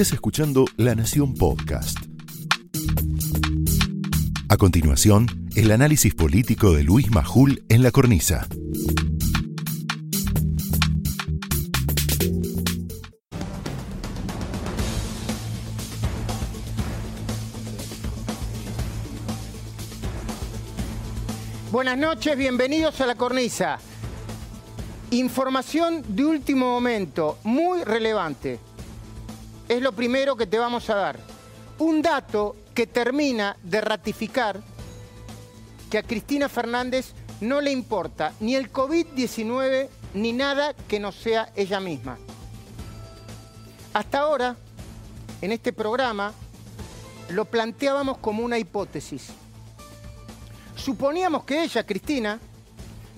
Estás escuchando La Nación Podcast. A continuación, el análisis político de Luis Majul en la cornisa. Buenas noches, bienvenidos a la cornisa. Información de último momento, muy relevante. Es lo primero que te vamos a dar. Un dato que termina de ratificar que a Cristina Fernández no le importa ni el COVID-19 ni nada que no sea ella misma. Hasta ahora, en este programa, lo planteábamos como una hipótesis suponíamos que ella, Cristina,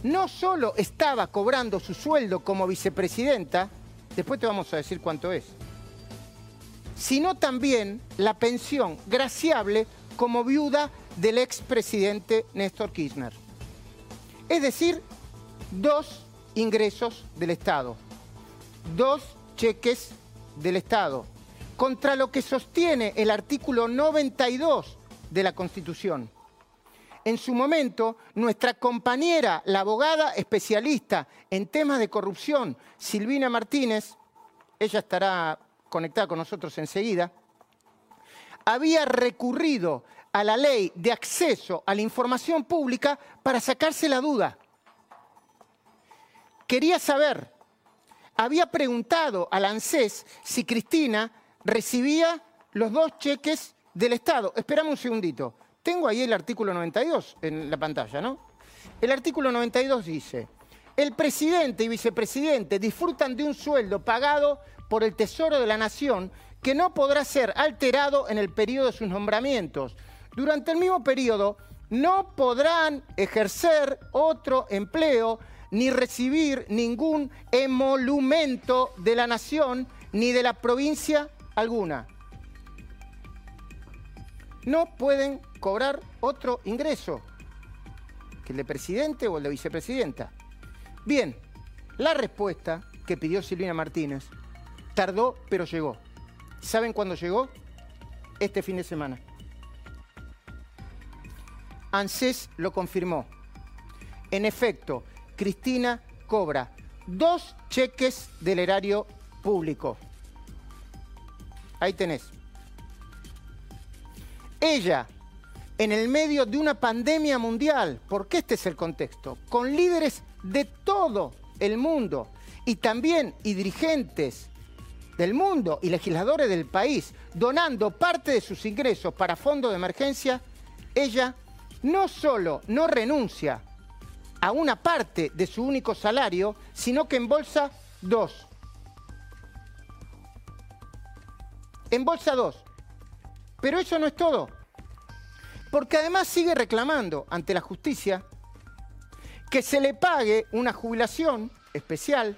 no solo estaba cobrando su sueldo como vicepresidenta, después te vamos a decir cuánto es, sino también la pensión graciable como viuda del expresidente Néstor Kirchner. Es decir, dos ingresos del Estado, dos cheques del Estado, contra lo que sostiene el artículo 92 de la Constitución en su momento, nuestra compañera, la abogada especialista en temas de corrupción, Silvina Martínez, ella estará conectada con nosotros enseguida, había recurrido a la ley de acceso a la información pública para sacarse la duda. Quería saber, había preguntado al ANSES si Cristina recibía los dos cheques del Estado. Esperame un segundito. Tengo ahí el artículo 92 en la pantalla, ¿no? El artículo 92 dice, el presidente y vicepresidente disfrutan de un sueldo pagado por el Tesoro de la Nación que no podrá ser alterado en el periodo de sus nombramientos. Durante el mismo periodo no podrán ejercer otro empleo ni recibir ningún emolumento de la nación ni de la provincia alguna. No pueden cobrar otro ingreso que el de presidente o el de vicepresidenta. Bien, la respuesta que pidió Silvina Martínez tardó, pero llegó. ¿Saben cuándo llegó? Este fin de semana. ANSES lo confirmó. En efecto, Cristina cobra dos cheques del erario público. Ahí tenés. Ella en el medio de una pandemia mundial, porque este es el contexto, con líderes de todo el mundo y también y dirigentes del mundo y legisladores del país donando parte de sus ingresos para fondos de emergencia, ella no solo no renuncia a una parte de su único salario, sino que embolsa dos. Embolsa dos. Pero eso no es todo porque además sigue reclamando ante la justicia que se le pague una jubilación especial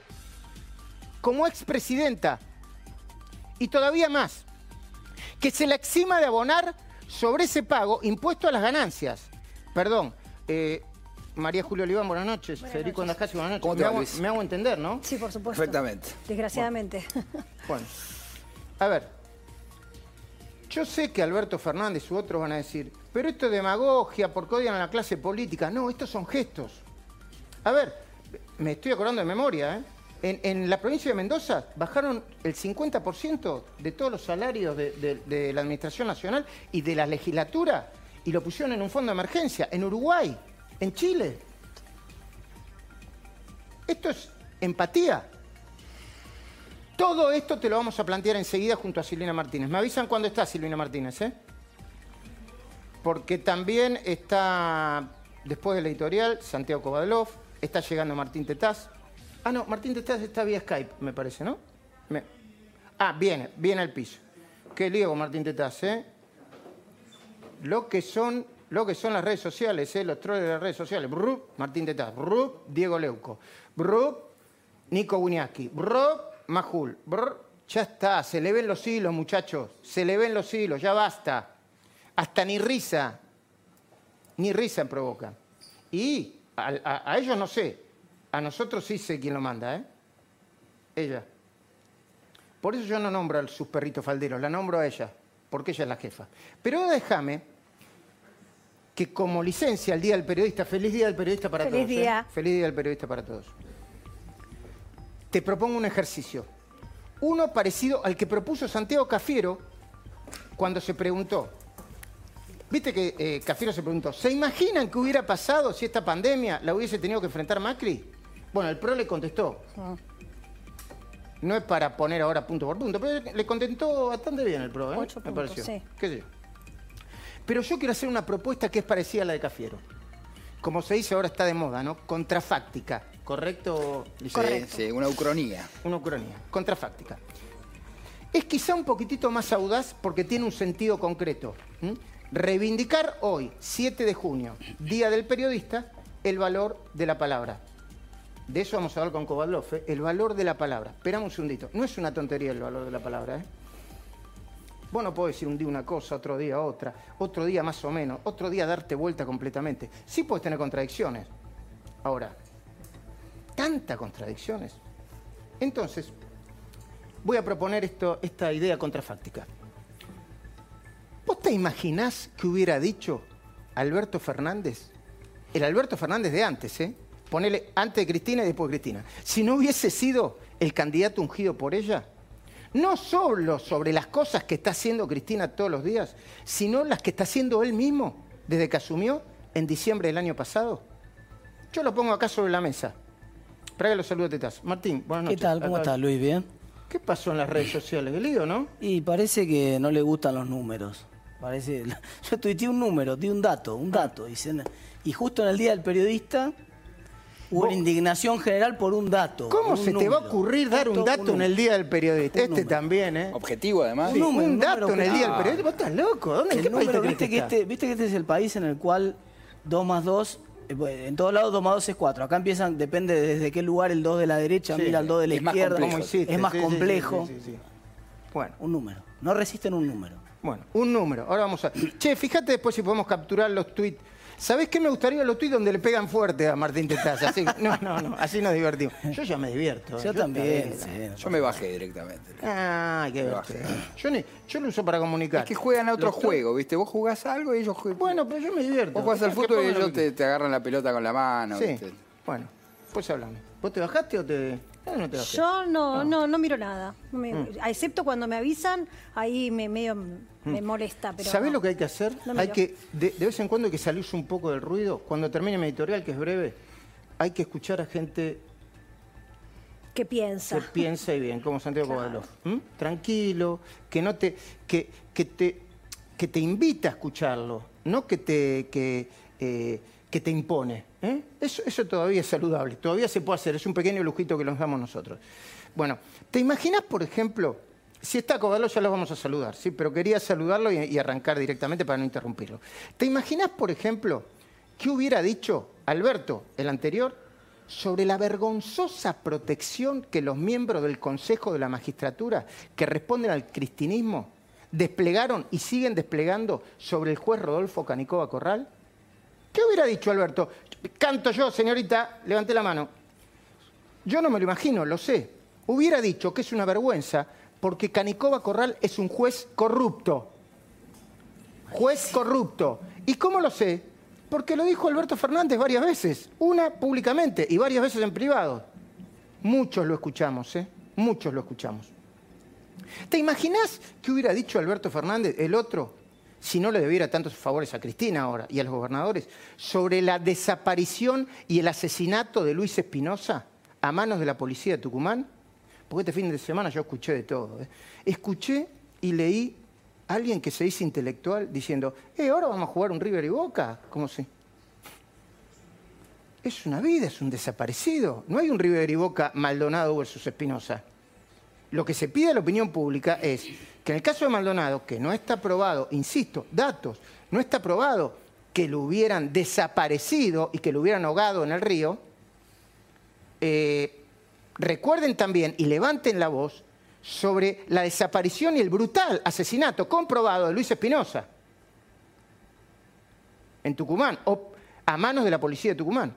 como expresidenta y todavía más, que se le exima de abonar sobre ese pago impuesto a las ganancias. Perdón, eh, María Julio Oliván, buenas noches. Federico Andascasi, buenas noches. me, hago, me hago entender, ¿no? Sí, por supuesto. Perfectamente. Desgraciadamente. bueno, a ver, yo sé que Alberto Fernández u otros van a decir, pero esto es demagogia porque odian a la clase política. No, estos son gestos. A ver, me estoy acordando de memoria, ¿eh? En, la provincia de Mendoza bajaron el 50% de todos los salarios de, la Administración Nacional y de la legislatura y lo pusieron en un fondo de emergencia. En Uruguay, en Chile. Esto es empatía. Todo esto te lo vamos a plantear enseguida junto a Silvina Martínez. Me avisan cuándo está Silvina Martínez, ¿eh? Porque también está, después del editorial, Santiago Kovadlov, está llegando Martín Tetaz. Ah, no, Martín Tetaz está vía Skype, me parece, ¿no? Ah, viene, viene al piso. Qué lío con Martín Tetaz, ¿eh? Lo que son, lo que son las redes sociales, ¿eh? Los trolls de las redes sociales. Brup, Martín Tetaz. Brup, Diego Leuco. Brup, Nico Buñaski. Brup, Majul. ya está, se le ven los hilos, muchachos. Se le ven los hilos, ya basta. Hasta ni risa, ni risa provoca. Y a, ellos no sé, a nosotros sí sé quién lo manda, ¿eh? Ella. Por eso yo no nombro a sus perritos falderos, la nombro a ella, porque ella es la jefa. Pero déjame que como licencia el Día del Periodista, feliz Día del Periodista para Feliz todos. ¿eh? día. Feliz Día del Periodista para todos. Te propongo un ejercicio. Uno parecido al que propuso Santiago Cafiero cuando se preguntó. Viste que eh, Cafiero se preguntó, ¿se imaginan qué hubiera pasado si esta pandemia la hubiese tenido que enfrentar Macri? Bueno, el PRO le contestó. No es para poner ahora punto por punto, pero le contentó bastante bien el PRO, ¿eh? Ocho Me puntos, pareció. sí. ¿Qué sé yo? Pero yo quiero hacer una propuesta que es parecida a la de Cafiero. Como se dice ahora está de moda, ¿no? Contrafáctica. ¿Correcto? Correcto. Sí, sí, una ucronía. Una ucronía. Contrafáctica. Es quizá un poquitito más audaz porque tiene un sentido concreto. Reivindicar hoy, 7 de junio, Día del Periodista, el valor de la palabra. De eso vamos a hablar con Kovalov, ¿eh? el valor de la palabra. Esperamos un segundito. No es una tontería el valor de la palabra, ¿eh? Vos no podés decir un día una cosa, otro día otra, otro día más o menos, otro día darte vuelta completamente. Sí puedes tener contradicciones. Ahora, tantas contradicciones. Entonces, voy a proponer esto, esta idea contrafáctica. ¿Vos te imaginás que hubiera dicho Alberto Fernández? El Alberto Fernández de antes, ¿eh? Ponele antes de Cristina y después de Cristina. Si no hubiese sido el candidato ungido por ella, no solo sobre las cosas que está haciendo Cristina todos los días, sino las que está haciendo él mismo desde que asumió en diciembre del año pasado. Yo lo pongo acá sobre la mesa. Para que lo saludo, Tetas. Martín, buenas ¿Qué noches. tal? ¿Cómo estás, Luis? ¿Bien? ¿Qué pasó en las redes sociales? ¿Qué lío, no? Y parece que no le gustan los números. Parece... Yo tuiteé un número, di un dato, un dato. Dicen... Y justo en el Día del Periodista hubo una indignación general por un dato. ¿Cómo un se te va a número. ocurrir dar un dato en número. el Día del Periodista? Un Este número. también, ¿eh? Objetivo, además. Sí, Un número, un un dato número en el Día del. Periodista. ¿Vos estás loco? ¿Dónde, ¿En El qué país número, crees viste que, este, viste que este es el país en el cual 2 más 2, en todos lados 2 más 2 es 4. Acá empiezan, depende desde qué lugar el 2 de la derecha, Sí. mira el 2 de la Es más izquierda. complejo. ¿Cómo hiciste? Es más Sí, sí, sí, complejo. sí, sí, sí. Bueno, Un número. No resisten un número. bueno, un número. Ahora vamos a... Che, fíjate después si podemos capturar los tweets. ¿Sabés qué me gustaría los tweets donde le pegan fuerte a Martín Tetaz? Así, no, no, no, así nos divertimos. Yo ya me divierto. Yo también, también. sí. Yo me bajé directamente. Ah, qué bajé. Yo, ni- yo lo uso para comunicar. Es que juegan a otro Los juego, ¿viste? Vos jugás algo y ellos juegan. Bueno, pero yo me divierto. Vos jugás al fútbol y ellos te, te agarran la pelota con la mano, Sí, ¿viste? bueno, pues hablamos. ¿Vos te bajaste o te.? No, te. Yo no, no, no miro nada. Me- Mm. Excepto cuando me avisan, ahí me medio me molesta. Pero ¿Sabés no. lo que hay que hacer? No hay que, de, de vez en cuando hay que salirse un poco del ruido. Cuando termine mi editorial, que es breve, hay que escuchar a gente ¿Qué piensa? que piensa y bien, como Santiago Claro. Kovalov. ¿m? Tranquilo, que no te, que, que te, que te invita a escucharlo, no que te, que, eh, que te impone. ¿eh? Eso, todavía es saludable, todavía se puede hacer, es un pequeño lujito que nos damos nosotros. Bueno, ¿te imaginas, por ejemplo, si está Kovalov ya lo vamos a saludar, ¿sí? pero quería saludarlo y, y arrancar directamente para no interrumpirlo. ¿Te imaginas, por ejemplo, qué hubiera dicho Alberto, el anterior, sobre la vergonzosa protección que los miembros del Consejo de la Magistratura, que responden al cristinismo, desplegaron y siguen desplegando sobre el juez Rodolfo Canicova Corral? ¿Qué hubiera dicho Alberto? Canto yo, señorita, levanté la mano. Yo no me lo imagino, lo sé. Hubiera dicho que es una vergüenza porque Canicova Corral es un juez corrupto. Juez corrupto. ¿Y cómo lo sé? Porque lo dijo Alberto Fernández varias veces. Una públicamente y varias veces en privado. Muchos lo escuchamos, ¿eh? Muchos lo escuchamos. ¿Te imaginas que hubiera dicho Alberto Fernández, el otro, si no le debiera tantos favores a Cristina ahora y a los gobernadores, sobre la desaparición y el asesinato de Luis Espinosa a manos de la policía de Tucumán? Porque este fin de semana yo escuché de todo. ¿eh? Escuché y leí a alguien que se dice intelectual diciendo, eh, ahora vamos a jugar un River y Boca, como si... Es una vida, es un desaparecido. No hay un River y Boca Maldonado versus Espinosa. Lo que se pide a la opinión pública es que en el caso de Maldonado, que no está probado, insisto, datos, no está probado que lo hubieran desaparecido y que lo hubieran ahogado en el río, eh, recuerden también y levanten la voz sobre la desaparición y el brutal asesinato comprobado de Luis Espinosa en Tucumán, o a manos de la policía de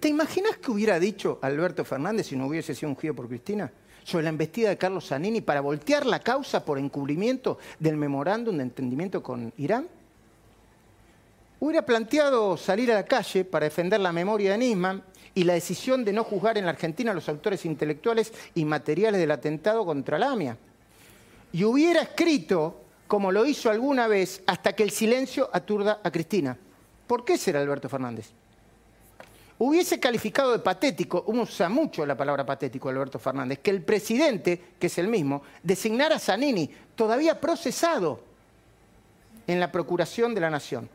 ¿Te imaginas que hubiera dicho Alberto Fernández si no hubiese sido ungido por Cristina? Sobre la embestida de Carlos Zanini para voltear la causa por encubrimiento del memorándum de entendimiento con Irán? Hubiera planteado salir a la calle para defender la memoria de Nisman y la decisión de no juzgar en la Argentina a los autores intelectuales y materiales del atentado contra la AMIA. Y hubiera escrito, como lo hizo alguna vez, hasta que el silencio aturda a Cristina. ¿Por qué será Alberto Fernández? Hubiese calificado de patético, usa mucho la palabra patético Alberto Fernández, que el presidente, que es el mismo, designara a Zanini, todavía procesado en la Procuración de la Nación.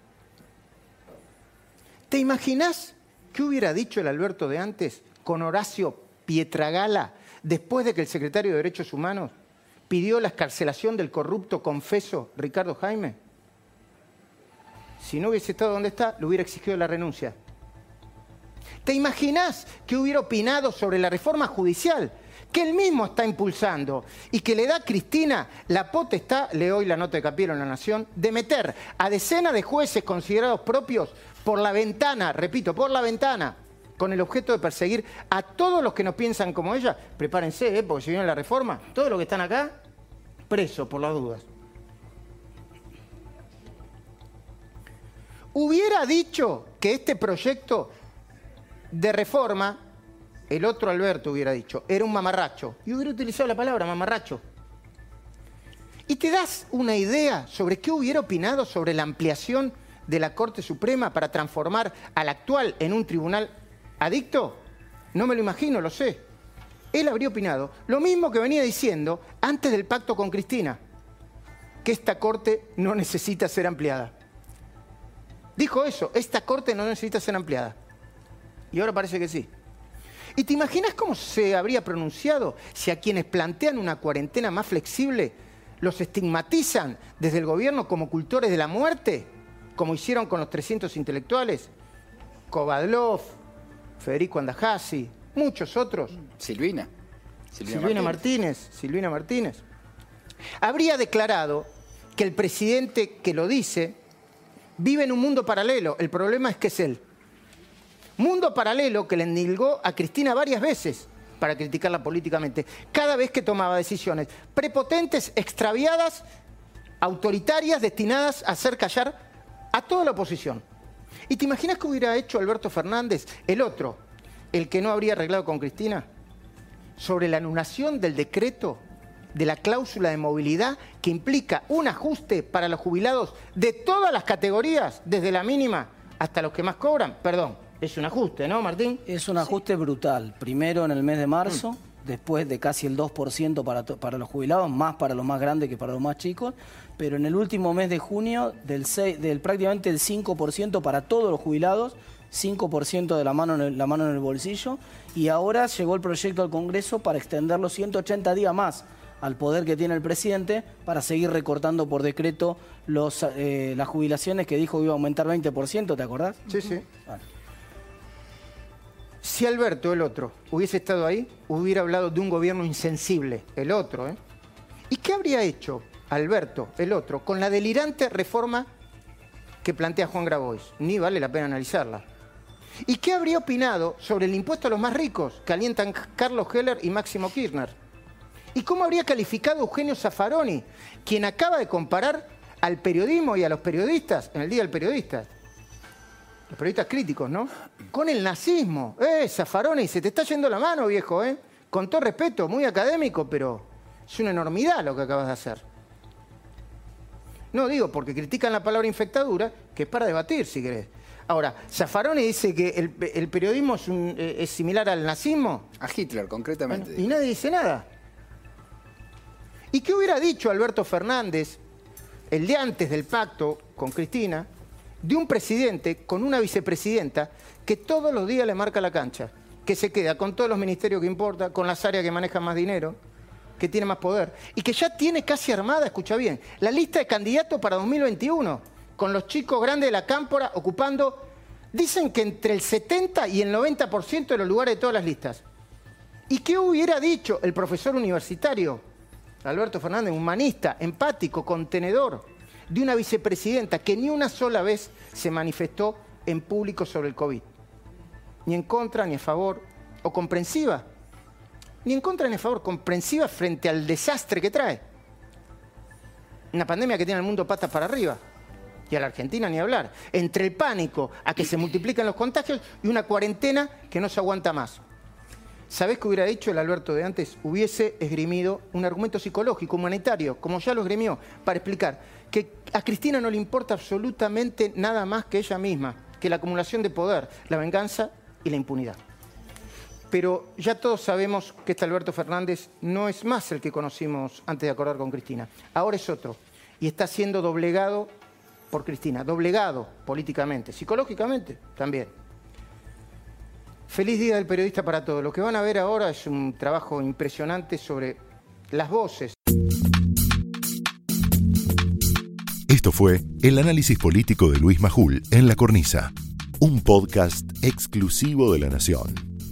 ¿Te imaginas qué hubiera dicho el Alberto de antes con Horacio Pietragala después de que el secretario de Derechos Humanos pidió la escarcelación del corrupto confeso Ricardo Jaime? Si no hubiese estado donde está, le hubiera exigido la renuncia. ¿Te imaginas que hubiera opinado sobre la reforma judicial que él mismo está impulsando y que le da a Cristina la potestad, le hoy la nota de Capiero en La Nación, de meter a decenas de jueces considerados propios por la ventana, repito, por la ventana, con el objeto de perseguir a todos los que no piensan como ella? Prepárense, ¿eh? porque si viene la reforma, todos los que están acá, presos por las dudas. Hubiera dicho que este proyecto de reforma el otro Alberto hubiera dicho, era un mamarracho. Y hubiera utilizado la palabra mamarracho. ¿Y te das una idea sobre qué hubiera opinado sobre la ampliación de la Corte Suprema para transformar al actual en un tribunal adicto? No me lo imagino, lo sé. Él habría opinado lo mismo que venía diciendo antes del pacto con Cristina, que esta Corte no necesita ser ampliada. Dijo eso, esta Corte no necesita ser ampliada. Y ahora parece que sí. ¿Y te imaginas cómo se habría pronunciado si a quienes plantean una cuarentena más flexible los estigmatizan desde el gobierno como cultores de la muerte, como hicieron con los 300 intelectuales? Kovadlov, Federico Andajasi, muchos otros. Silvina. Silvina, Martínez. Silvina Martínez. Habría declarado que el presidente que lo dice vive en un mundo paralelo. El problema es que es él. Mundo paralelo que le endilgó a Cristina varias veces para criticarla políticamente, cada vez que tomaba decisiones prepotentes, extraviadas, autoritarias, destinadas a hacer callar a toda la oposición. ¿Y te imaginas qué hubiera hecho Alberto Fernández, el otro, el que no habría arreglado con Cristina, sobre la anulación del decreto de la cláusula de movilidad que implica un ajuste para los jubilados de todas las categorías, desde la mínima hasta los que más cobran? Perdón, es un ajuste, ¿no, Martín? Es un ajuste brutal. Primero en el mes de marzo, después de casi el 2% para, para los jubilados, más para los más grandes que para los más chicos, pero en el último mes de junio, del, del prácticamente el 5% para todos los jubilados, 5% de la mano, en el, la mano en el bolsillo, y ahora llegó el proyecto al Congreso para extenderlo 180 días más al poder que tiene el presidente para seguir recortando por decreto los, eh, las jubilaciones que dijo que iba a aumentar 20%, ¿te acordás? Sí, sí. Si Alberto, el otro, hubiese estado ahí, hubiera hablado de un gobierno insensible, el otro. ¿eh? ¿Y qué habría hecho Alberto, el otro, con la delirante reforma que plantea Juan Grabois? Ni vale la pena analizarla. ¿Y qué habría opinado sobre el impuesto a los más ricos que alientan Carlos Heller y Máximo Kirchner? ¿Y cómo habría calificado Eugenio Zaffaroni, quien acaba de comparar al periodismo y a los periodistas en el Día del Periodista? Los periodistas críticos, ¿no? Con el nazismo. Eh, Zaffaroni, se te está yendo la mano, viejo, ¿eh? Con todo respeto, muy académico, pero es una enormidad lo que acabas de hacer. No digo porque critican la palabra infectadura, que es para debatir, si querés. Ahora, Zaffaroni dice que el, periodismo eh, es, similar al nazismo. A Hitler, concretamente. y nadie dice nada. ¿Y qué hubiera dicho Alberto Fernández el día antes del pacto con Cristina? De un presidente con una vicepresidenta que todos los días le marca la cancha, que se queda con todos los ministerios que importa, con las áreas que manejan más dinero, que tiene más poder, y que ya tiene casi armada, escucha bien, la lista de candidatos para 2021, con los chicos grandes de la cámpora ocupando, dicen que entre el 70 y el 90% de los lugares de todas las listas. ¿Y qué hubiera dicho el profesor universitario, Alberto Fernández, humanista, empático, contenedor? De una vicepresidenta que ni una sola vez se manifestó en público sobre el COVID, ni en contra, ni a favor, o comprensiva. ni en contra ni a favor, comprensiva frente al desastre que trae. Una pandemia que tiene al mundo patas para arriba. Y a la Argentina ni hablar. Entre el pánico a que se multiplican los contagios y una cuarentena que no se aguanta más. ¿Sabés qué hubiera dicho el Alberto de antes? Hubiese esgrimido un argumento psicológico, humanitario, como ya lo esgrimió, para explicar que a Cristina no le importa absolutamente nada más que ella misma, que la acumulación de poder, la venganza y la impunidad. Pero ya todos sabemos que este Alberto Fernández no es más el que conocimos antes de acordar con Cristina. Ahora es otro. Y está siendo doblegado por Cristina, doblegado políticamente, psicológicamente también. Feliz Día del Periodista para todos. Lo que van a ver ahora es un trabajo impresionante sobre las voces. Esto fue el análisis político de Luis Majul en La Cornisa, un podcast exclusivo de La Nación.